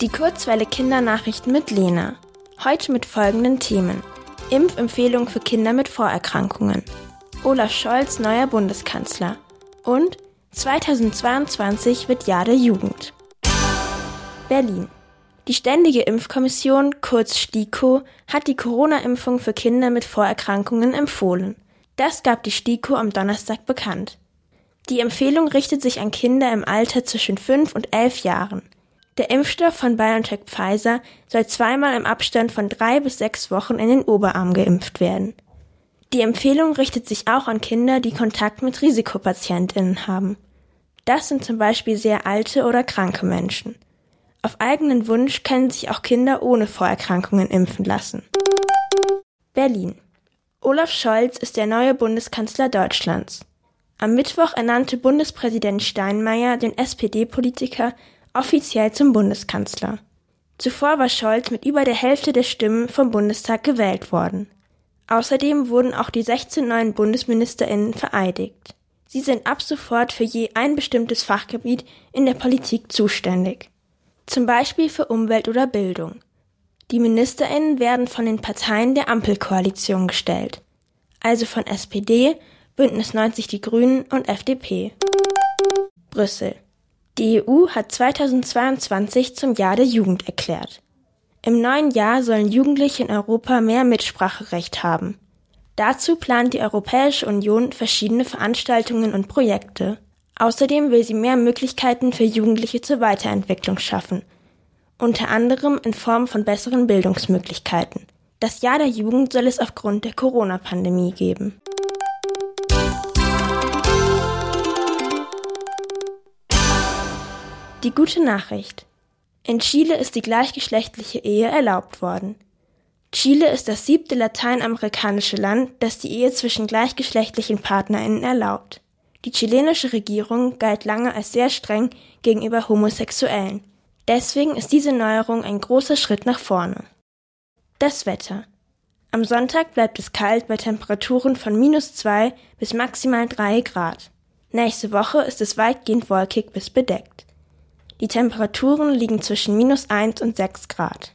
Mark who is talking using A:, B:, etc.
A: Die Kurzwelle Kindernachrichten mit Lena. Heute mit folgenden Themen. Impfempfehlung für Kinder mit Vorerkrankungen. Olaf Scholz neuer Bundeskanzler. Und 2022 wird Jahr der Jugend. Berlin. Die Ständige Impfkommission, kurz STIKO, hat die Corona-Impfung für Kinder mit Vorerkrankungen empfohlen. Das gab die STIKO am Donnerstag bekannt. Die Empfehlung richtet sich an Kinder im Alter zwischen 5 und 11 Jahren. Der Impfstoff von BioNTech Pfizer soll zweimal im Abstand von drei bis sechs Wochen in den Oberarm geimpft werden. Die Empfehlung richtet sich auch an Kinder, die Kontakt mit Risikopatientinnen haben. Das sind zum Beispiel sehr alte oder kranke Menschen. Auf eigenen Wunsch können sich auch Kinder ohne Vorerkrankungen impfen lassen. Berlin. Olaf Scholz ist der neue Bundeskanzler Deutschlands. Am Mittwoch ernannte Bundespräsident Steinmeier den SPD-Politiker offiziell zum Bundeskanzler. Zuvor war Scholz mit über der Hälfte der Stimmen vom Bundestag gewählt worden. Außerdem wurden auch die 16 neuen Bundesministerinnen vereidigt. Sie sind ab sofort für je ein bestimmtes Fachgebiet in der Politik zuständig. Zum Beispiel für Umwelt oder Bildung. Die Ministerinnen werden von den Parteien der Ampelkoalition gestellt. Also von SPD, Bündnis 90 Die Grünen und FDP. Brüssel. Die EU hat 2022 zum Jahr der Jugend erklärt. Im neuen Jahr sollen Jugendliche in Europa mehr Mitspracherecht haben. Dazu plant die Europäische Union verschiedene Veranstaltungen und Projekte. Außerdem will sie mehr Möglichkeiten für Jugendliche zur Weiterentwicklung schaffen, unter anderem in Form von besseren Bildungsmöglichkeiten. Das Jahr der Jugend soll es aufgrund der Corona-Pandemie geben. Die gute Nachricht. In Chile ist die gleichgeschlechtliche Ehe erlaubt worden. Chile ist das siebte lateinamerikanische Land, das die Ehe zwischen gleichgeschlechtlichen Partnerinnen erlaubt. Die chilenische Regierung galt lange als sehr streng gegenüber Homosexuellen. Deswegen ist diese Neuerung ein großer Schritt nach vorne. Das Wetter. Am Sonntag bleibt es kalt bei Temperaturen von minus zwei bis maximal drei Grad. Nächste Woche ist es weitgehend wolkig bis bedeckt. Die Temperaturen liegen zwischen minus eins und sechs Grad.